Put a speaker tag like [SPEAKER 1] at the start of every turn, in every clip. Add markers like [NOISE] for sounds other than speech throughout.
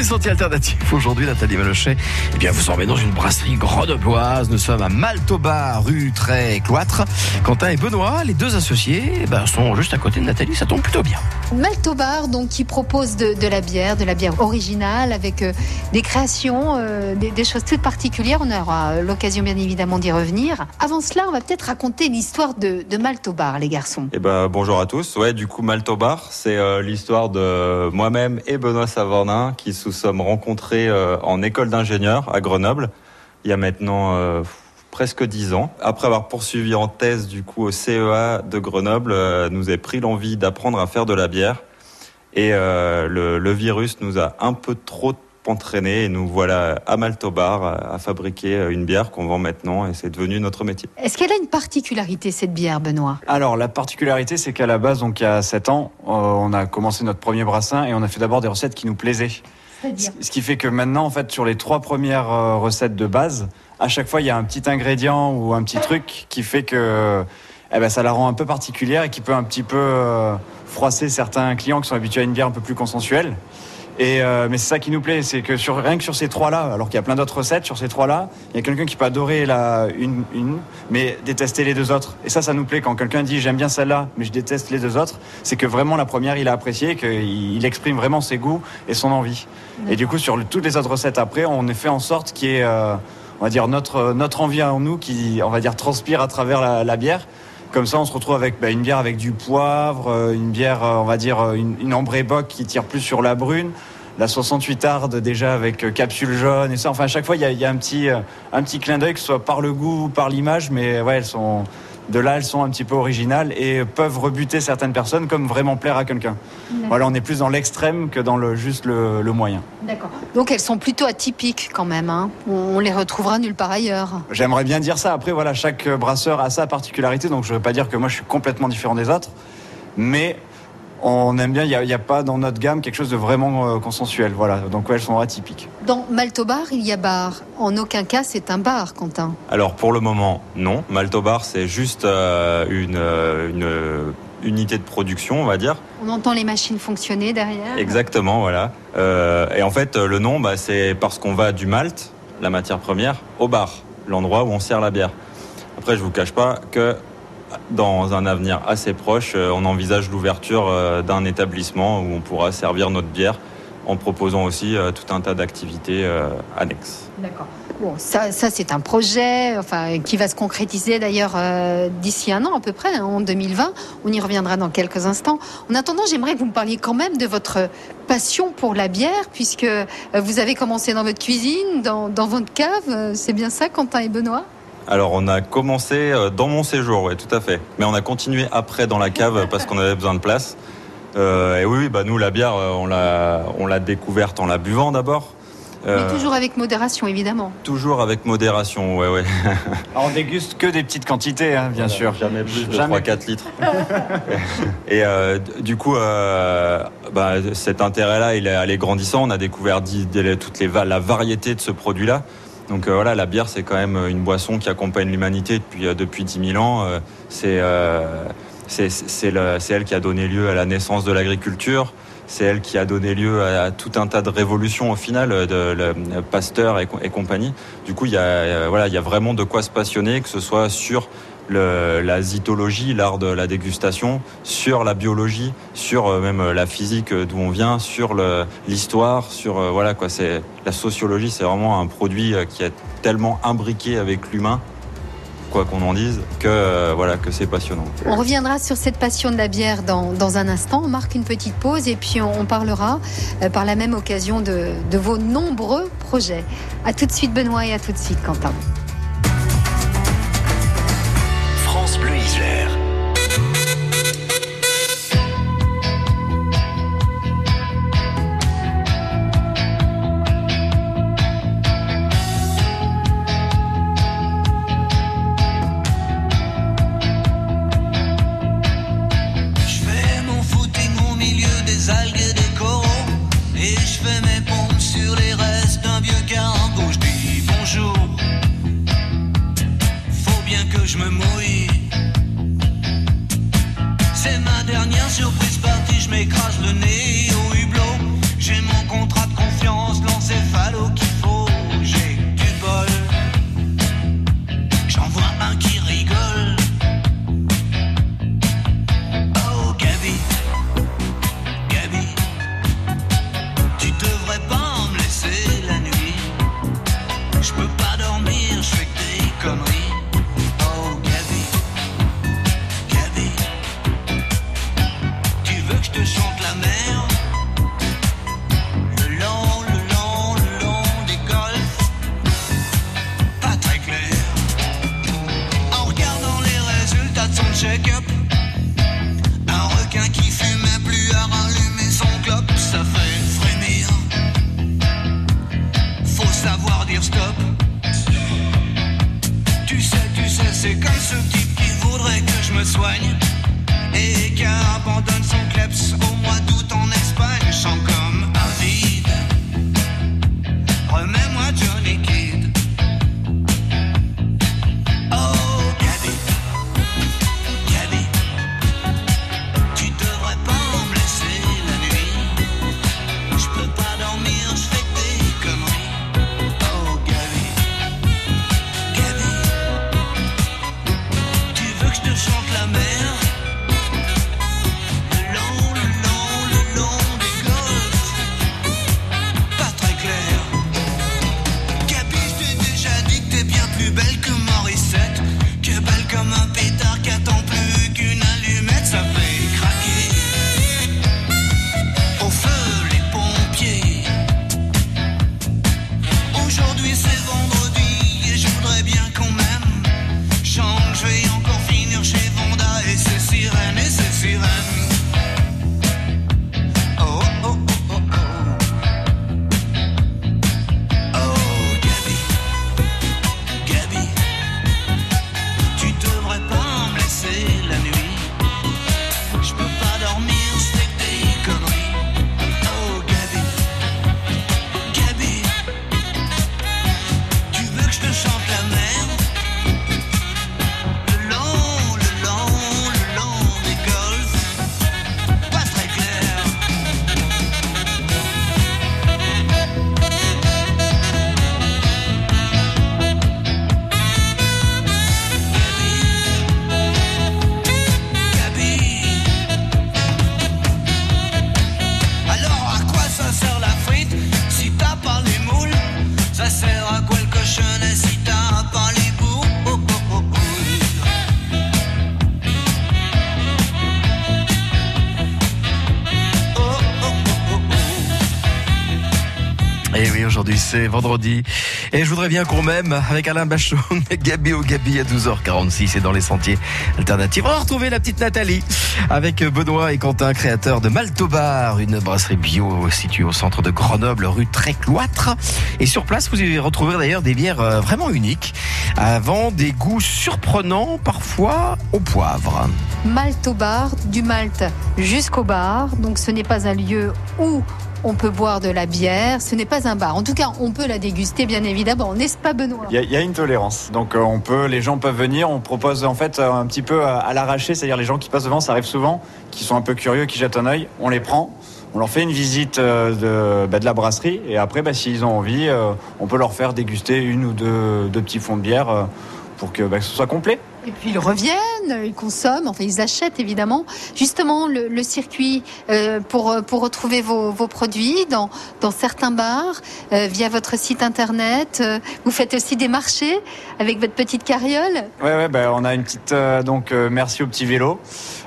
[SPEAKER 1] des sentiers alternatifs. Aujourd'hui, Nathalie Malochet, eh bien, vous emmène dans une brasserie grenobloise. Nous sommes à Maltoba, rue Très Cloître. Quentin et Benoît, les deux associés, eh ben, sont juste à côté de Nathalie. Ça tombe plutôt bien.
[SPEAKER 2] Maltobar, donc, qui propose de, la bière, de la bière originale avec euh, des créations, euh, des, choses toutes particulières. On aura l'occasion, bien évidemment, d'y revenir. Avant cela, on va peut-être raconter l'histoire de, de Maltobar, les garçons.
[SPEAKER 3] Eh ben, bonjour à tous. Ouais, du coup, Maltobar, c'est euh, l'histoire de moi-même et Benoît Savornin qui se sommes rencontrés euh, en école d'ingénieur à Grenoble il y a maintenant euh, presque dix ans. Après avoir poursuivi en thèse du coup au CEA de Grenoble, nous a pris l'envie d'apprendre à faire de la bière et le, virus nous a un peu trop entraîné et nous voilà à Maltobar à fabriquer une bière qu'on vend maintenant et c'est devenu notre métier.
[SPEAKER 2] Est-ce qu'elle a une particularité cette bière, Benoît?
[SPEAKER 4] Alors la particularité c'est qu'à la base, donc il y a 7 ans, euh, on a commencé notre premier brassin et on a fait d'abord des recettes qui nous plaisaient. Ce qui fait que maintenant, en fait, sur les trois premières euh, recettes de base, à chaque fois, il y a un petit ingrédient ou un petit truc qui fait que eh ben, ça la rend un peu particulière et qui peut un petit peu euh, froisser certains clients qui sont habitués à une bière un peu plus consensuelle. Et euh, mais c'est ça qui nous plaît, c'est que sur, rien que sur ces trois-là, alors qu'il y a plein d'autres recettes, sur ces trois-là, il y a quelqu'un qui peut adorer la une, mais détester les deux autres. Et ça, ça nous plaît quand quelqu'un dit j'aime bien celle-là, mais je déteste les deux autres. C'est que vraiment la première, il a apprécié, qu'il exprime vraiment ses goûts et son envie. Et du coup, sur toutes les autres recettes après, on fait en sorte qu'il y ait, euh, on va dire notre notre envie en nous qui, on va dire, transpire à travers la bière. Comme ça, on se retrouve avec bah, une bière avec du poivre, euh, une bière, on va dire, une, une ambrée bock qui tire plus sur la brune, la 68 arde déjà avec euh, capsule jaune et ça. Enfin, à chaque fois, il y a, un, petit, euh, un petit clin d'œil, que ce soit par le goût ou par l'image, mais ouais, elles sont. De là, elles sont un petit peu originales et peuvent rebuter certaines personnes comme vraiment plaire à quelqu'un. Voilà, on est plus dans l'extrême que dans le juste le, moyen.
[SPEAKER 2] D'accord. Donc elles sont plutôt atypiques quand même. Hein. On les retrouvera nulle part ailleurs.
[SPEAKER 4] J'aimerais bien dire ça. Après, voilà, chaque brasseur a sa particularité, donc je ne veux pas dire que moi je suis complètement différent des autres, mais on aime bien, il n'y a, pas dans notre gamme quelque chose de vraiment euh, consensuel. Voilà, donc elles sont atypiques.
[SPEAKER 2] Dans Maltobar, il y a bar. En aucun cas, c'est un bar, Quentin.
[SPEAKER 3] Alors pour le moment, non. Maltobar, c'est juste euh, une, euh, une unité de production, on va dire.
[SPEAKER 2] On entend les machines fonctionner derrière.
[SPEAKER 3] Exactement, voilà. et en fait, le nom, bah, c'est parce qu'on va du malt, la matière première, au bar, l'endroit où on sert la bière. Après, je vous cache pas que dans un avenir assez proche, euh, on envisage l'ouverture euh, d'un établissement où on pourra servir notre bière en proposant aussi euh, tout un tas d'activités annexes.
[SPEAKER 2] D'accord. Bon, ça, c'est un projet enfin, qui va se concrétiser d'ailleurs d'ici un an à peu près, hein, en 2020. On y reviendra dans quelques instants. En attendant, j'aimerais que vous me parliez quand même de votre passion pour la bière, puisque vous avez commencé dans votre cuisine, dans votre cave. C'est bien ça, Quentin et Benoît?
[SPEAKER 3] Alors on a commencé euh, dans mon séjour, oui, tout à fait. Mais on a continué après dans la cave [LAUGHS] parce qu'on avait besoin de place. Euh, et oui, bah nous la bière, euh, on l'a, on l'a découverte en la buvant d'abord.
[SPEAKER 2] Mais toujours avec modération, évidemment.
[SPEAKER 3] Toujours avec modération, ouais, ouais. [LAUGHS]
[SPEAKER 4] Alors on déguste que des petites quantités, hein, bien sûr.
[SPEAKER 3] Jamais plus de 3-4 litres. [LAUGHS] et du coup, bah, cet intérêt-là, il est allé grandissant. On a découvert toute les, la variété de ce produit-là. Donc euh, voilà, la bière, c'est quand même une boisson qui accompagne l'humanité depuis, euh, depuis 10 000 ans. Euh, c'est c'est elle qui a donné lieu à la naissance de l'agriculture. C'est elle qui a donné lieu à, tout un tas de révolutions au final, de, Pasteur et, compagnie. Du coup, il y a vraiment de quoi se passionner, que ce soit sur la zytologie, l'art de la dégustation, sur la biologie, sur euh, même euh, la physique euh, d'où on vient, sur l'histoire, sur voilà quoi. C'est la sociologie, c'est vraiment un produit qui est tellement imbriqué avec l'humain quoi qu'on en dise, que voilà que c'est passionnant.
[SPEAKER 2] On reviendra sur cette passion de la bière dans, dans un instant. On marque une petite pause et puis on, parlera par la même occasion de, de vos nombreux projets. À tout de suite Benoît et à tout de suite Quentin.
[SPEAKER 5] passe le nez stop. Tu sais, tu sais, c'est comme ce type qui voudrait que je me soigne et qui abandonne son kleps au mois d'août en Espagne. C'est
[SPEAKER 1] vendredi. Et je voudrais bien qu'on m'aime avec Alain Bachon, [LAUGHS] Gabi au Gabi à 12h46 et dans les sentiers alternatifs. On va retrouver la petite Nathalie avec Benoît et Quentin, créateurs de Maltobar, une brasserie bio située au centre de Grenoble, rue Trécloître. Et sur place, vous y retrouverez d'ailleurs des bières euh, vraiment uniques, avant des goûts surprenants, parfois au poivre.
[SPEAKER 2] Malte au bar, du Malte jusqu'au bar. Donc ce n'est pas un lieu où on peut boire de la bière, ce n'est pas un bar. En tout cas, on peut la déguster, bien évidemment, n'est-ce pas, Benoît
[SPEAKER 4] Il y, a- il y a une tolérance. Donc euh, on peut, les gens peuvent venir. On propose en fait euh, un petit peu à, à l'arraché, c'est-à-dire les gens qui passent devant, ça arrive souvent, qui sont un peu curieux, qui jettent un œil. On les prend. On leur fait une visite euh, de, bah, de la brasserie et après, bah, s'ils ont envie, on peut leur faire déguster une ou deux, deux petits fonds de bière pour que, bah, que ce soit complet.
[SPEAKER 2] Et puis ils reviennent, ils consomment, enfin ils achètent évidemment. Justement, le, le circuit euh, pour, euh, pour retrouver vos, vos produits dans, dans certains bars, euh, via votre site internet. Euh, vous faites aussi des marchés avec votre petite carriole.
[SPEAKER 4] Ouais, ouais, bah, on a une petite euh, donc euh, merci au petit vélo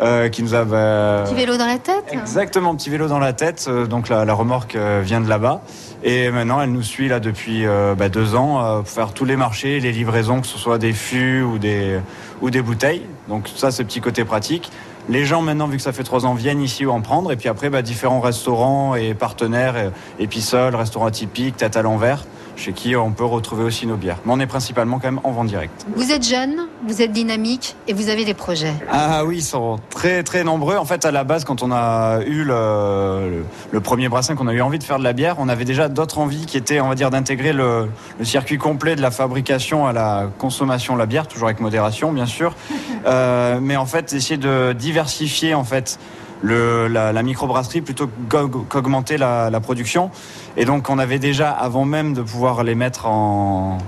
[SPEAKER 4] euh, qui nous a bah,
[SPEAKER 2] Petit vélo dans la tête.
[SPEAKER 4] Exactement, petit vélo dans la tête. euh, donc la, la remorque euh, vient de là-bas. Et maintenant, elle nous suit là depuis euh, bah, deux ans euh, pour faire tous les marchés, les livraisons, que ce soit des fûts ou des, ou des bouteilles. Donc ça, c'est petit côté pratique. Les gens maintenant, vu que ça fait trois ans, viennent ici en prendre. Et puis après, bah, différents restaurants et partenaires, euh, Épisol, restaurant atypique, Tête à l'envers, chez qui on peut retrouver aussi nos bières. Mais on est principalement quand même en vente directe.
[SPEAKER 2] Vous êtes jeune, vous êtes dynamique et vous avez des projets.
[SPEAKER 4] Ah oui, ils sont très très nombreux. En fait, à la base, quand on a eu le, le, le premier brassin, qu'on a eu envie de faire de la bière, on avait déjà d'autres envies qui étaient, on va dire, d'intégrer le, le circuit complet de la fabrication à la consommation de la bière, toujours avec modération, bien sûr. Euh, mais en fait, essayer de diversifier en fait la, microbrasserie plutôt qu'aug- qu'augmenter la, production. Et donc, on avait déjà, avant même de pouvoir les mettre en,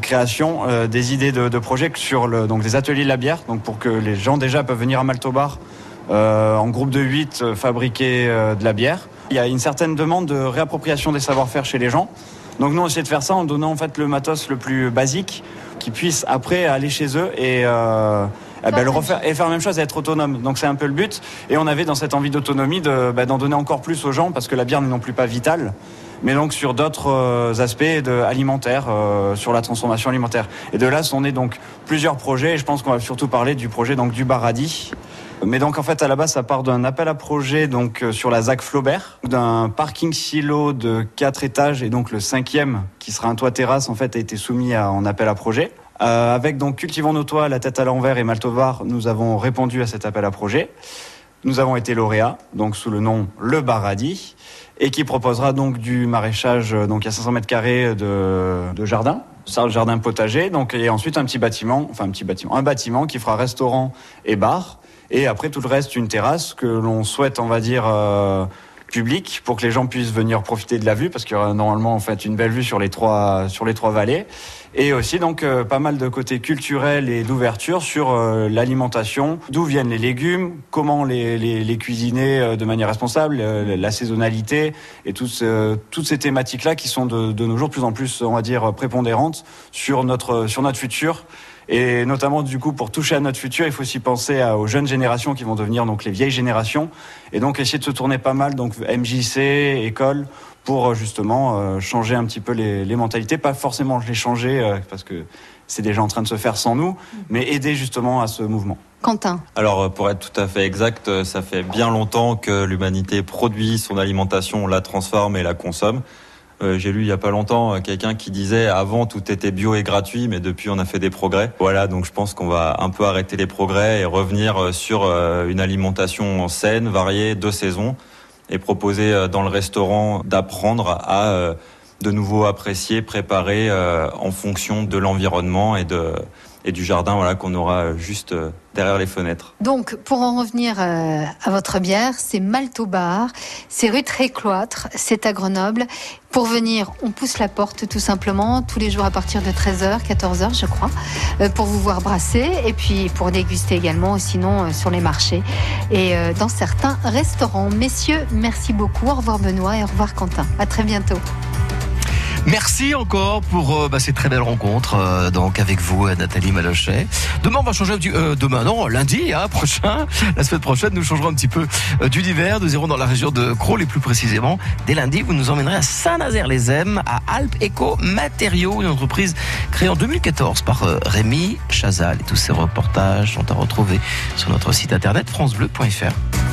[SPEAKER 4] création, euh, des idées de, projets sur le, donc des ateliers de la bière, donc pour que les gens déjà peuvent venir à Maltobar euh, en groupe de 8 euh, fabriquer euh, de la bière. Il y a une certaine demande de réappropriation des savoir-faire chez les gens. Donc nous, on essaie de faire ça en donnant en fait le matos le plus basique, qui puisse après aller chez eux et eh ben, refaire et faire la même chose être autonome. Donc c'est un peu le but. Et on avait dans cette envie d'autonomie de, bah, d'en donner encore plus aux gens parce que la bière n'est non plus pas vitale, mais donc sur d'autres euh, aspects de, alimentaires, euh, sur la transformation alimentaire. Et de là sont nés donc plusieurs projets. Et je pense qu'on va surtout parler du projet donc du Baradi. Mais donc en fait à la base ça part d'un appel à projet donc euh, sur la ZAC Flaubert, d'un parking silo de quatre étages et donc le cinquième qui sera un toit terrasse en fait a été soumis à, en appel à projet. Euh, avec donc Cultivons nos toits, la tête à l'envers et Maltovar, nous avons répondu à cet appel à projet. Nous avons été lauréats, donc sous le nom Le Baradis, et qui proposera donc du maraîchage, euh, donc à 500 mètres carrés de, de jardin, ça, le jardin potager, donc et ensuite un petit bâtiment, enfin un petit bâtiment, un bâtiment qui fera restaurant et bar, et après tout le reste une terrasse que l'on souhaite, on va dire. Euh, public pour que les gens puissent venir profiter de la vue parce qu'il y aura normalement en fait une belle vue sur les trois sur les trois vallées. Et aussi donc euh, pas mal de côtés culturels et d'ouverture sur euh, l'alimentation, d'où viennent les légumes, comment les, les, les cuisiner euh, de manière responsable, la saisonnalité et toutes, toutes ces thématiques là qui sont de, de nos jours plus en plus on va dire prépondérantes sur notre sur notre futur et notamment, du coup, pour toucher à notre futur, il faut aussi penser à, aux jeunes générations qui vont devenir donc les vieilles générations. Et donc, essayer de se tourner pas mal, donc MJC, école, pour euh, justement euh, changer un petit peu les, les, mentalités. Pas forcément les changer, euh, parce que c'est déjà en train de se faire sans nous, mais aider justement à ce mouvement.
[SPEAKER 2] Quentin.
[SPEAKER 3] Alors, pour être tout à fait exact, ça fait bien longtemps que l'humanité produit son alimentation, la transforme et la consomme. Euh, J'ai lu il y a pas longtemps euh, quelqu'un qui disait avant tout était bio et gratuit, mais depuis on a fait des progrès. Voilà, donc je pense qu'on va un peu arrêter les progrès et revenir euh, sur une alimentation saine, variée, de saison, et proposer dans le restaurant d'apprendre à de nouveau apprécier, préparer en fonction de l'environnement et de et du jardin voilà qu'on aura juste derrière les fenêtres.
[SPEAKER 2] Donc, pour en revenir euh, à votre bière, c'est Malto Bar, c'est rue Trécloître, c'est à Grenoble. Pour venir, on pousse la porte tout simplement, tous les jours à partir de 13h, 14h, je crois, euh, pour vous voir brasser et puis pour déguster également, sinon euh, sur les marchés et euh, dans certains restaurants. Messieurs, merci beaucoup. Au revoir Benoît et au revoir Quentin. À très bientôt.
[SPEAKER 5] Merci encore pour euh, bah, ces très belles rencontres euh, donc avec vous euh, Nathalie Malochet. Demain on va changer du demain non lundi hein, [LAUGHS] prochain la semaine prochaine nous changerons un petit peu d'univers nous irons dans la région de Crolles et plus précisément dès lundi vous nous emmènerez à Saint-Nazaire-les-Ems à Alpes Eco Matériaux une entreprise créée en 2014 par Rémi Chazal et tous ces reportages sont à retrouver sur notre site internet francebleu.fr.